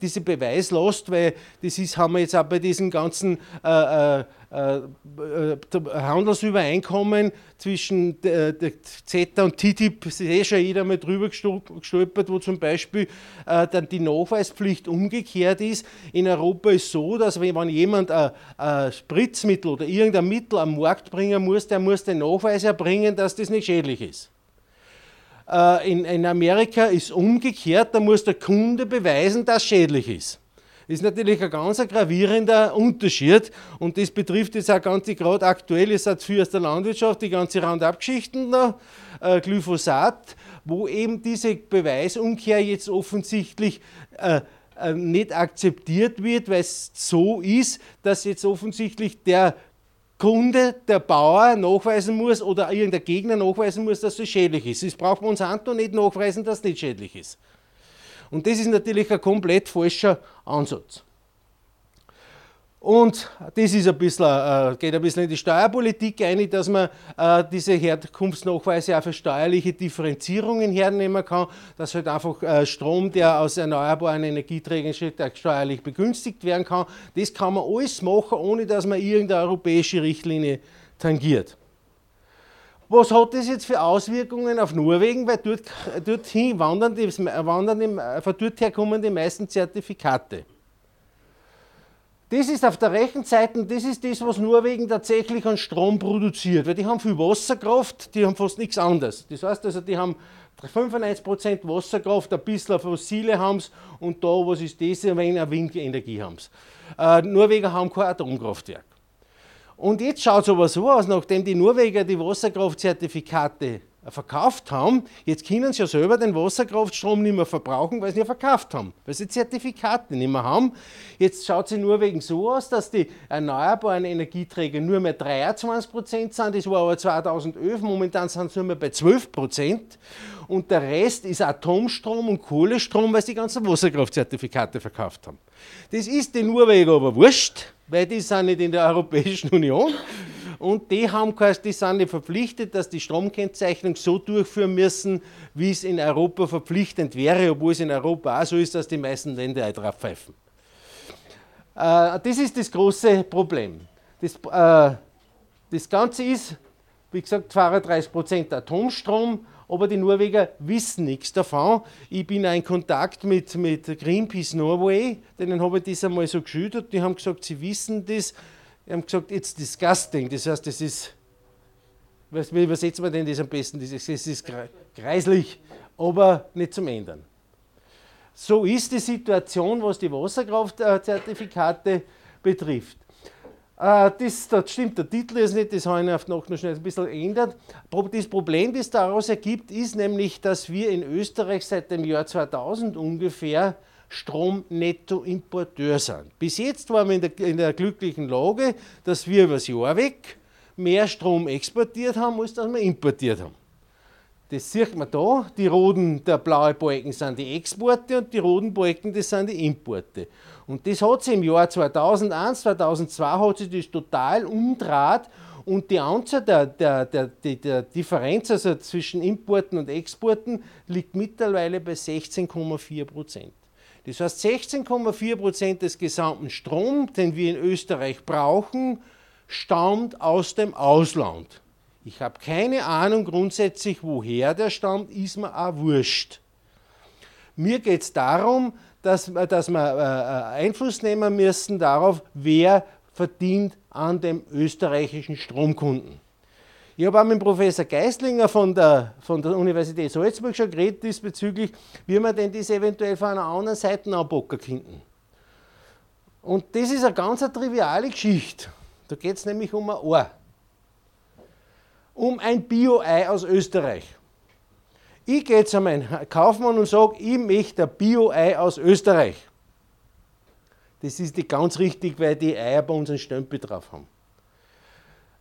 diese Beweislast, weil das ist, haben wir jetzt auch bei diesen ganzen äh, äh, äh, Handelsübereinkommen zwischen der, der CETA und TTIP, ist eh schon jeder mal drüber gestolpert, wo zum Beispiel äh, dann die Nachweispflicht umgekehrt ist. In Europa ist es so, dass wenn jemand ein, ein Spritzmittel oder irgendein Mittel am Markt bringen muss, der muss den Nachweis erbringen, dass das nicht schädlich ist. Äh, in, in Amerika ist umgekehrt, da muss der Kunde beweisen, dass schädlich ist. Ist natürlich ein ganz gravierender Unterschied und das betrifft jetzt auch ganz gerade aktuell, ist halt für aus der Landwirtschaft die ganze Roundup-Geschichten äh, Glyphosat, wo eben diese Beweisumkehr jetzt offensichtlich äh, äh nicht akzeptiert wird, weil es so ist, dass jetzt offensichtlich der Kunde, der Bauer nachweisen muss oder irgendein Gegner nachweisen muss, dass es schädlich ist. Das braucht Monsanto nicht nachweisen, dass es nicht schädlich ist. Und das ist natürlich ein komplett falscher Ansatz. Und das ist ein bisschen, äh, geht ein bisschen in die Steuerpolitik ein, dass man äh, diese Herkunftsnachweise auch für steuerliche Differenzierungen hernehmen kann, dass halt einfach äh, Strom, der aus erneuerbaren Energieträgern steuerlich begünstigt werden kann. Das kann man alles machen, ohne dass man irgendeine europäische Richtlinie tangiert. Was hat das jetzt für Auswirkungen auf Norwegen? Weil dort, dorthin wandern, die, wandern von dort her kommen die meisten Zertifikate. Das ist auf der rechten Seite, das ist das, was Norwegen tatsächlich an Strom produziert, weil die haben viel Wasserkraft, die haben fast nichts anderes. Das heißt also, die haben 95% Wasserkraft, ein bisschen fossile haben und da, was ist das, ein wenig Windenergie haben äh, Norweger haben kein Atomkraftwerk. Und jetzt schaut es aber so aus, nachdem die Norweger die Wasserkraftzertifikate verkauft haben, jetzt können sie ja selber den Wasserkraftstrom nicht mehr verbrauchen, weil sie ihn verkauft haben, weil sie Zertifikate nicht mehr haben. Jetzt schaut es in Norwegen so aus, dass die erneuerbaren Energieträger nur mehr 23 Prozent sind, das war aber 2011, momentan sind sie nur mehr bei 12 Prozent. Und der Rest ist Atomstrom und Kohlestrom, weil sie die ganzen Wasserkraftzertifikate verkauft haben. Das ist den Norwegen aber wurscht, weil die sind nicht in der Europäischen Union und die, haben, die sind verpflichtet, dass die Stromkennzeichnung so durchführen müssen, wie es in Europa verpflichtend wäre, obwohl es in Europa auch so ist, dass die meisten Länder auch drauf pfeifen. Äh, das ist das große Problem. Das, äh, das Ganze ist, wie gesagt, 32% Atomstrom, aber die Norweger wissen nichts davon. Ich bin auch in Kontakt mit, mit Greenpeace Norway, denen habe ich das einmal so geschildert, die haben gesagt, sie wissen das, die haben gesagt, it's disgusting. Das heißt, das ist, wie übersetzen wir denn das am besten? Das ist, das ist kreislich, aber nicht zum Ändern. So ist die Situation, was die Wasserkraftzertifikate betrifft. Äh, das, das stimmt, der Titel ist nicht, das habe ich auf noch schnell ein bisschen geändert. Das Problem, das daraus ergibt, ist nämlich, dass wir in Österreich seit dem Jahr 2000 ungefähr Stromnettoimporteur sind. Bis jetzt waren wir in der, in der glücklichen Lage, dass wir über das Jahr weg mehr Strom exportiert haben, als dass wir importiert haben. Das sieht man da, die roten, der blaue Balken sind die Exporte und die roten Balken, das sind die Importe. Und das hat sich im Jahr 2001, 2002 hat sich das total umdraht und die Anzahl der, der, der, der, Differenz also zwischen Importen und Exporten liegt mittlerweile bei 16,4 Prozent. Das heißt, 16,4 Prozent des gesamten Stroms, den wir in Österreich brauchen, stammt aus dem Ausland. Ich habe keine Ahnung grundsätzlich, woher der stammt, ist mir auch wurscht. Mir geht es darum, dass, dass wir äh, Einfluss nehmen müssen darauf, wer verdient an dem österreichischen Stromkunden. Ich habe auch mit Professor Geistlinger von der, von der Universität Salzburg schon geredet diesbezüglich, wie man denn das eventuell von einer anderen Seite anbocken könnten. Und das ist eine ganz eine triviale Geschichte. Da geht es nämlich um ein Ohr. Um ein Bio-Ei aus Österreich. Ich gehe zu meinem Kaufmann und sage, ich möchte ein Bio-Ei aus Österreich. Das ist nicht ganz richtig, weil die Eier bei uns einen Stempel drauf haben.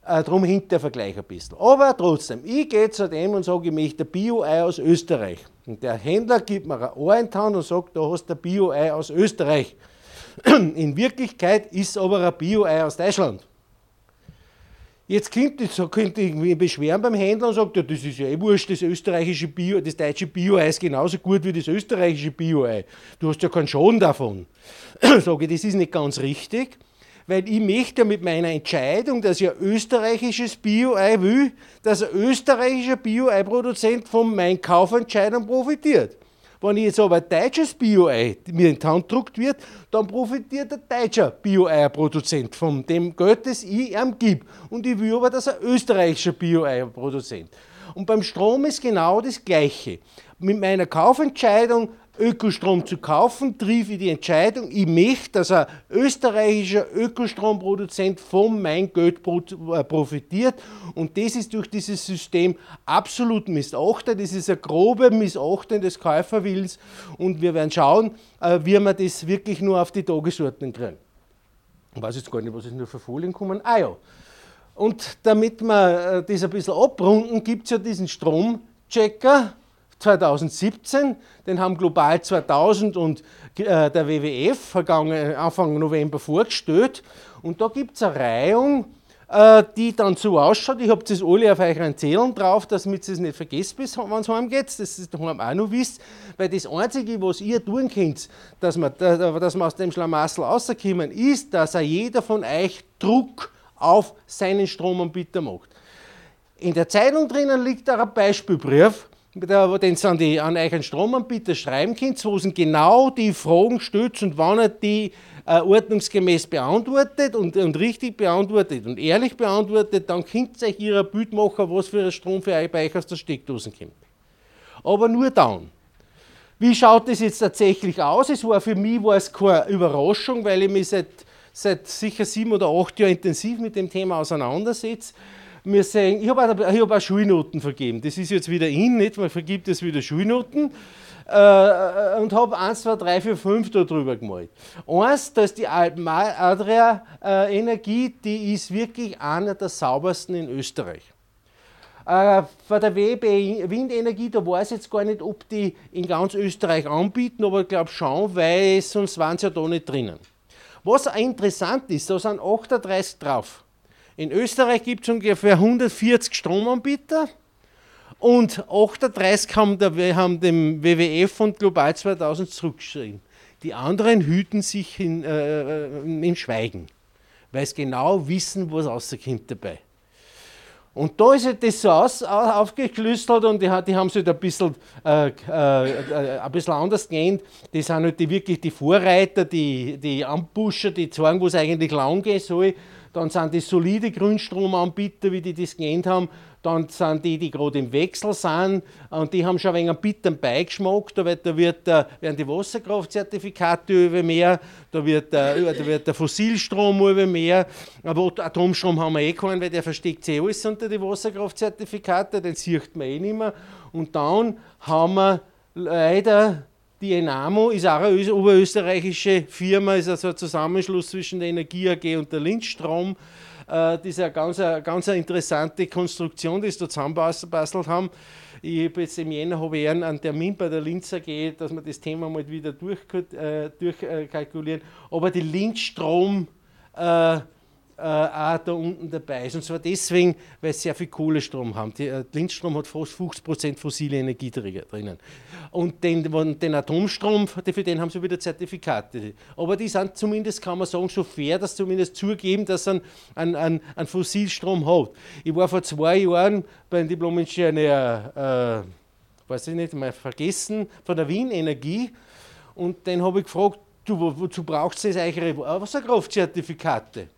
Äh, darum hinkt der Vergleich ein bisschen. Aber trotzdem, ich gehe zu dem und sage, ich möchte ein Bio-Ei aus Österreich. Und der Händler gibt mir ein Ohr in die Hand und sagt, da hast du ein Bio-Ei aus Österreich. [clears throat] In Wirklichkeit ist es aber ein Bio-Ei aus Deutschland. Jetzt könnte ich, so könnte ich mich beschweren beim Händler und sagen, ja, das ist ja eh wurscht, das österreichische Bio, das deutsche Bio-Ei ist genauso gut wie das österreichische Bio-Ei. Du hast ja keinen Schaden davon. [clears throat] Sage ich, das ist nicht ganz richtig weil ich möchte mit meiner Entscheidung, dass ich ein österreichisches Bio-Ei will, dass ein österreichischer Bio-Ei-Produzent von meiner Kaufentscheidung profitiert. Wenn ich jetzt aber ein deutsches Bio-Ei mir in die Hand gedruckt wird, dann profitiert der deutsche Bio-Ei-Produzent von dem Geld, das ich ihm gebe. Und ich will aber, dass ein österreichischer Bio-Ei-Produzent. Und beim Strom ist genau das Gleiche. Mit meiner Kaufentscheidung Ökostrom zu kaufen, triff ich die Entscheidung, ich möchte, dass ein österreichischer Ökostromproduzent von mein Geld äh, profitiert. Und das ist durch dieses System absolut missachtet. Das ist eine grobe Missachtung des Käuferwillens. Und wir werden schauen, äh, wie wir das wirklich nur auf die Tagesordnung kriegen. Ich weiß jetzt gar nicht, was ist nur für Folien kommen. Ah ja. Und damit wir äh, das ein bisschen abrunden, gibt es ja diesen Stromchecker 2017, den haben Global 2000 und äh, der WWF vergangen, Anfang November vorgestellt. Und da gibt es eine Reihung, äh, die dann so ausschaut. Ich habe das alle auf euren Zählen drauf, damit ihr es nicht vergesst, wenn es heimgeht. Das ist daheim auch noch wisst. Weil das Einzige, was ihr tun könnt, dass man, dass man aus dem Schlamassel rauskommen, ist, dass er jeder von euch Druck auf seinen Stromanbieter macht. In der Zeitung drinnen liegt auch ein Beispielbrief, den sie an, die, an einen Stromanbieter schreiben könnt, wo sie genau die Fragen stellt und wann er die äh, ordnungsgemäß beantwortet und, und, richtig beantwortet und ehrlich beantwortet, dann könnt ihr euch ihr Bild machen, was für ein Strom für euch bei euch aus der Steckdose kommt. Aber nur dann. Wie schaut das jetzt tatsächlich aus? Es war für mich war es keine Überraschung, weil ich mich seit, seit sicher sieben oder acht Jahren intensiv mit dem Thema auseinandersetze wir sehen, ich habe hab auch Schulnoten vergeben. Das ist jetzt wieder in, nicht? Man vergibt jetzt wieder Schulnoten. Äh, und habe 1, 2, 3, 4, 5 da drüber gemalt. Eins, da ist die Adria äh, die ist wirklich einer der saubersten in Österreich. Äh, bei der WB Windenergie, da weiß ich jetzt gar nicht, ob die in ganz Österreich anbieten, aber ich glaube schon, weil sonst waren sie ja da nicht drinnen. Was interessant ist, da sind 38 drauf. In Österreich gibt es ungefähr 140 Stromanbieter und 38 haben, der, haben dem WWF und Global 2000 zurückgeschrieben. Die anderen hüten sich in, äh, äh im Schweigen, weil sie genau wissen, was rauskommt dabei. Und da ist halt das so aus, aufgeklüstert und die, die haben es halt ein bisschen, äh, äh, ein bisschen anders genannt. Das sind halt die, wirklich die Vorreiter, die, die Ampuscher, die zeigen, wo es eigentlich lang gehen soll dann sind die solide Grünstromanbieter, wie die das genannt haben, dann sind die, die gerade im Wechsel sind und die haben schon ein wenig einen bitteren Beigeschmack, da, wird, da wird, werden die Wasserkraftzertifikate über mehr, da wird, da wird der Fossilstrom über mehr, aber Atomstrom haben wir eh keinen, weil der versteckt sich alles unter die Wasserkraftzertifikate, den sieht man eh nicht mehr. Und dann haben wir leider die Enamo ist auch eine oberösterreichische Firma, ist also ein Zusammenschluss zwischen der Energie AG und der Lindstrom. Äh, das ist eine ganz, ganz interessante Konstruktion, die sie da zusammengebastelt haben. Ich habe jetzt im Jänner habe ich einen Termin bei der Linz AG, dass wir das Thema mal wieder durchkalkulieren. Äh, Aber die Lindstrom äh, äh, auch da unten dabei ist. Und zwar deswegen, weil sie sehr viel Kohlestrom haben. Die, äh, Lindstrom hat fast 50% fossile Energie drinnen. Und den, den Atomstrom, für den haben sie wieder Zertifikate. Aber die sind zumindest, kann man sagen, so fair, dass sie zumindest zugeben, dass sie einen, einen, einen Fossilstrom hat. Ich war vor zwei Jahren beim Diplom-Ingenieur weiß ich nicht, mal vergessen, von der Wien Energie. Und den habe ich gefragt, du, wo, wozu brauchst du jetzt eure Wasserkraftzertifikate?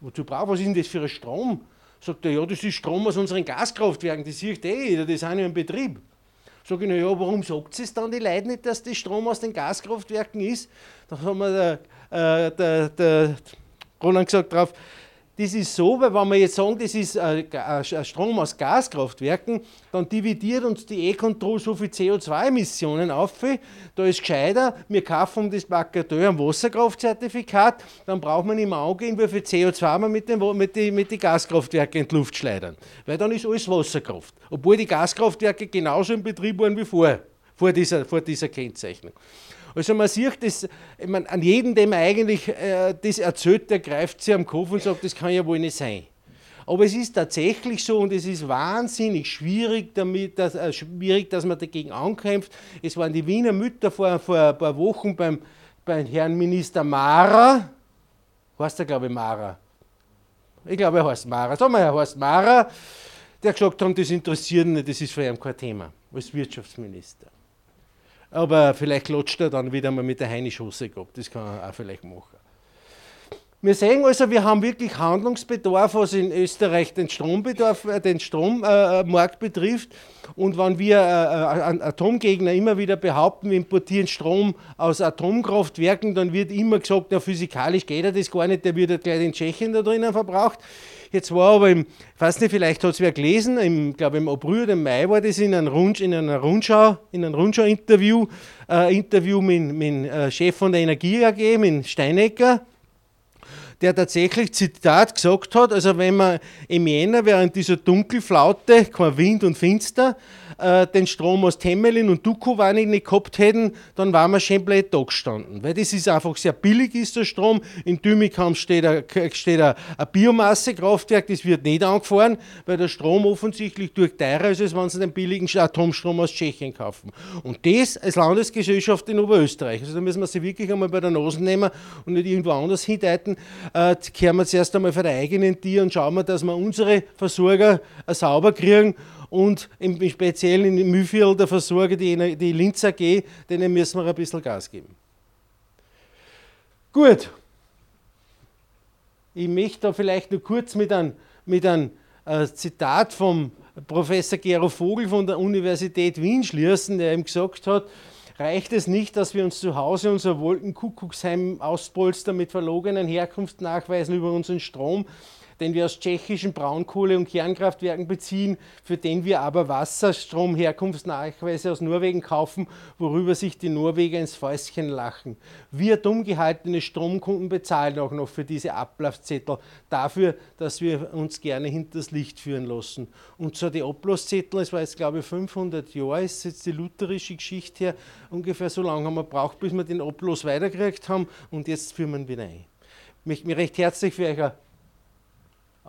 Wozu brauchst was ist denn das für ein Strom? Sagt er, ja, das ist Strom aus unseren Gaskraftwerken, das sieht eh jeder, die sind ja im Betrieb. Sag ich, na ja, warum sagt es dann die Leute nicht, dass das Strom aus den Gaskraftwerken ist? Da haben wir der, äh, der, der Roland gesagt drauf, das ist so, weil wenn wir jetzt sagen, das ist ein Strom aus Gaskraftwerken, dann dividiert uns die E-Control so viel CO2-Emissionen auf. Da ist gescheiter, wir kaufen das Bagatell ein Wasserkraftzertifikat, dann braucht man nicht mehr angehen, wie viel CO2 wir mit den, mit die, mit den Gaskraftwerken in die Luft schleudern. Weil dann ist alles Wasserkraft. Obwohl die Gaskraftwerke genauso im Betrieb waren wie vorher, vor dieser, vor dieser Kennzeichnung. Also man sieht das, meine, an jedem, dem eigentlich äh, das erzählt, der greift sich am Kopf und sagt, das kann ja wohl nicht sein. Aber es ist tatsächlich so und es ist wahnsinnig schwierig, damit, dass, äh, schwierig, dass man dagegen ankämpft. Es waren die Wiener Mütter vor, vor ein paar Wochen beim, beim Herrn Minister Mara, heißt er glaube ich Mara, ich glaube er heißt Mara, sagen wir, er heißt Mara, der gesagt haben, das interessiert nicht, das ist für ihn kein Thema, als Wirtschaftsminister. Aber vielleicht lutscht er dann wieder mal mit der Heinischosse gehabt. Das kann er auch vielleicht machen. Wir sehen also, wir haben wirklich Handlungsbedarf, was in Österreich den Strombedarf, äh, den Strommarkt betrifft. Und wenn wir äh, äh Atomgegner immer wieder behaupten, wir importieren Strom aus Atomkraftwerken, dann wird immer gesagt, na, physikalisch geht er das gar nicht, der wird ja gleich in Tschechien da drinnen verbraucht. Jetzt war aber, im, ich weiß nicht, vielleicht hat es wer gelesen, im, glaube im April oder im Mai war das in, einem Rundsch, in einer Rundschau, in einem Rundschau-Interview, äh, Interview mit, mit dem äh, Chef von der Energie AG, mit Steinecker der tatsächlich Zitat gesagt hat, also wenn man im Jänner während dieser Dunkelflaute, kein Wind und Finster, äh, den Strom aus Temelin und Dukovany nicht gehabt hätten, dann waren wir schon blöd da gestanden. Weil das ist einfach sehr billig, ist der Strom. In Dümikam steht ein, steht ein, Biomassekraftwerk, das wird nicht angefahren, weil der Strom offensichtlich durch teurer ist, als wenn sie den billigen Atomstrom aus Tschechien kaufen. Und das als Landesgesellschaft in Oberösterreich. Also da müssen wir sie wirklich einmal bei der Nase nehmen und nicht irgendwo anders hindeuten. Äh, kehren wir zuerst einmal für die eigenen Tier und schauen wir, dass wir unsere Versorger äh, sauber kriegen und im Speziellen in Mühlviertel der Versorger, die, die Linz AG, denen müssen wir ein bisschen Gas geben. Gut. Ich möchte da vielleicht nur kurz mit einem, mit einem äh, Zitat vom Professor Gero Vogel von der Universität Wien schließen, der ihm gesagt hat, reicht es nicht, dass wir uns zu Hause unser Wolkenkuckucksheim auspolstern mit verlogenen Herkunftsnachweisen über unseren Strom, den wir aus tschechischen Braunkohle- und Kernkraftwerken beziehen, für den wir aber Wasserstromherkunftsnachweise aus Norwegen kaufen, worüber sich die Norweger ins Fäustchen lachen. Wir dumm gehaltene Stromkunden bezahlen auch noch für diese Ablaufzettel, dafür, dass wir uns gerne hinters Licht führen lassen. Und so die Ablaufzettel, es war jetzt glaube ich 500 Jahre, ist jetzt die lutherische Geschichte her, ungefähr so lange haben wir braucht, bis wir den Ablass weitergekriegt haben und jetzt führen wir ihn wieder ein. Ich möchte mich recht herzlich für euch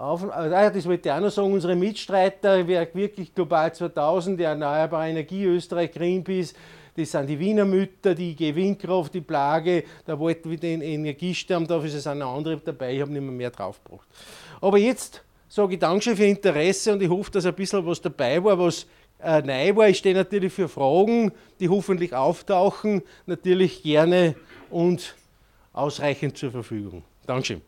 auf, also das wollte ich auch noch sagen, unsere Mitstreiter, wirklich Global 2000, die Erneuerbare Energie, Österreich, Greenpeace, das sind die Wiener Mütter, die IG Windkraft, die Plage, da wollten wir den Energiestern, dafür ist es eine andere dabei, ich habe nicht mehr, mehr draufgebracht. Aber jetzt sage ich Dankeschön für Interesse und ich hoffe, dass ein bisschen was dabei war, was äh, neu war. Ich stehe natürlich für Fragen, die hoffentlich auftauchen, natürlich gerne und ausreichend zur Verfügung. Dankeschön.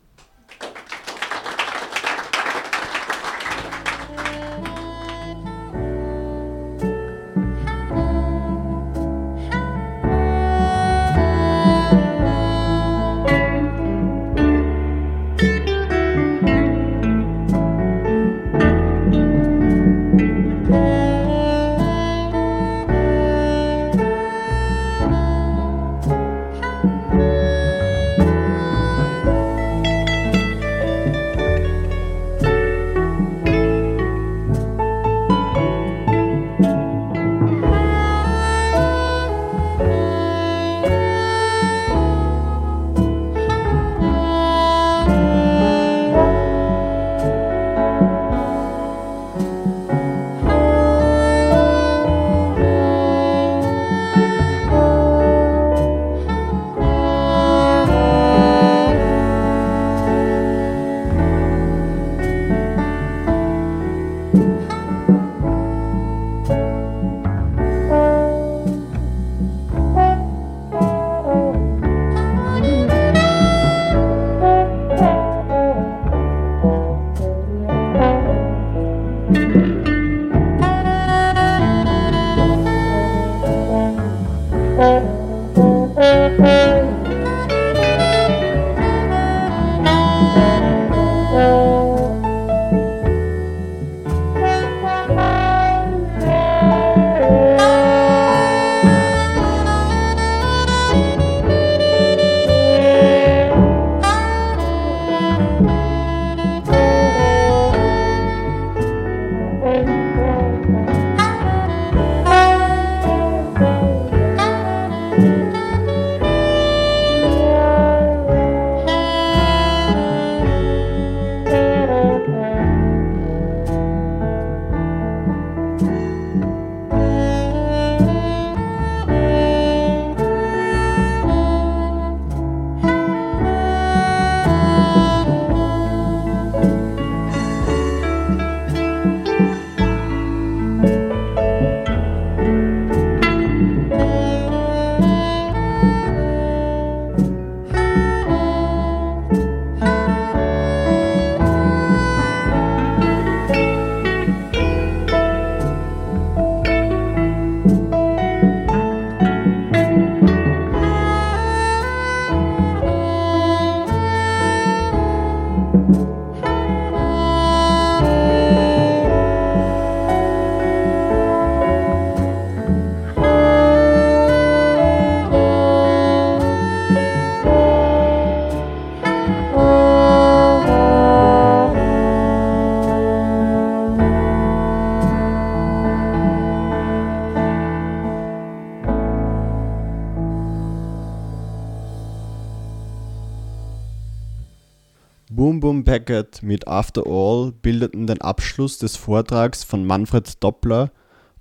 Beckett mit After All bildeten den Abschluss des Vortrags von Manfred Doppler,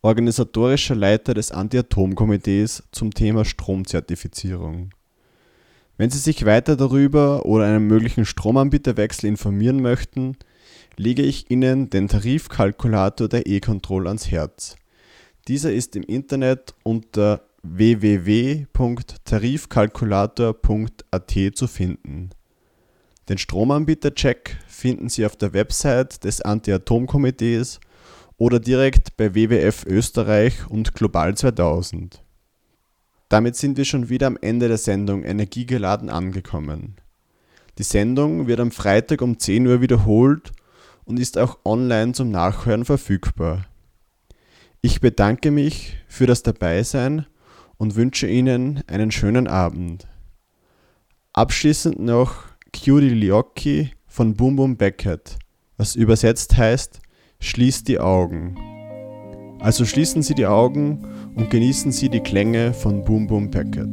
organisatorischer Leiter des Anti-Atom-Komitees zum Thema Stromzertifizierung. Wenn Sie sich weiter darüber oder einen möglichen Stromanbieterwechsel informieren möchten, lege ich Ihnen den Tarifkalkulator der E-Control ans Herz. Dieser ist im Internet unter www.tarifkalkulator.at zu finden. Den Stromanbieter-Check finden Sie auf der Website des Anti-Atom-Komitees oder direkt bei WWF Österreich und Global 2000. Damit sind wir schon wieder am Ende der Sendung Energiegeladen angekommen. Die Sendung wird am Freitag um 10 Uhr wiederholt und ist auch online zum Nachhören verfügbar. Ich bedanke mich für das Dabeisein und wünsche Ihnen einen schönen Abend. Abschließend noch Cutie Liocchi von Boom Boom Beckett, was übersetzt heißt, schließt die Augen. Also schließen Sie die Augen und genießen Sie die Klänge von Boom Boom Beckett.